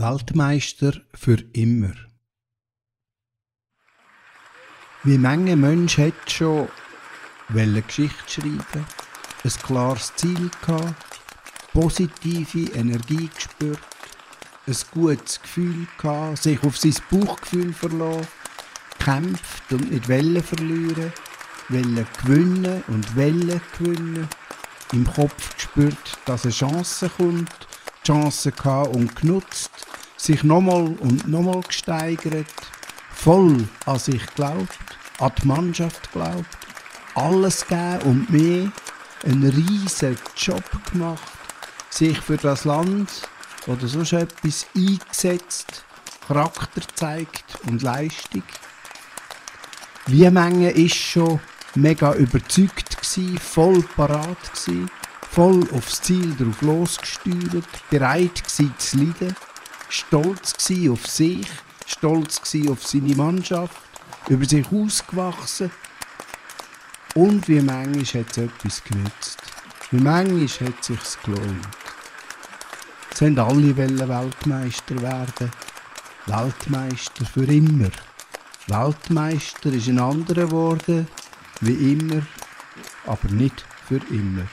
Weltmeister für immer. Wie mange Mensch hat schon eine Geschichte schreiben, ein klares Ziel gehabt, positive Energie gespürt, ein gutes Gefühl gehabt, sich auf sein Bauchgefühl verlassen, kämpft und nicht Wellen verlieren, Wellen gewinnen und Wellen gewinnen, im Kopf gespürt, dass eine Chance kommt, Chance gehabt und genutzt, sich nochmal und nochmal gesteigert, voll an sich glaubt, an die Mannschaft glaubt, alles gegeben und mehr, einen riesen Job gemacht, sich für das Land oder sonst etwas eingesetzt, Charakter zeigt und Leistung. Wie Menge ist schon mega überzeugt gsi, voll parat gsi, voll aufs Ziel drauf losgesteuert, bereit gsi zu leiden, stolz gsi auf sich, stolz gsi auf seine Mannschaft, über sich ausgewachsen. Und wie manchmal hat es etwas genützt. Wie manchmal hat es sich gelohnt. Es haben alle Weltmeister werden. Weltmeister für immer. Weltmeister ist ein anderer geworden, wie immer, aber nicht für immer.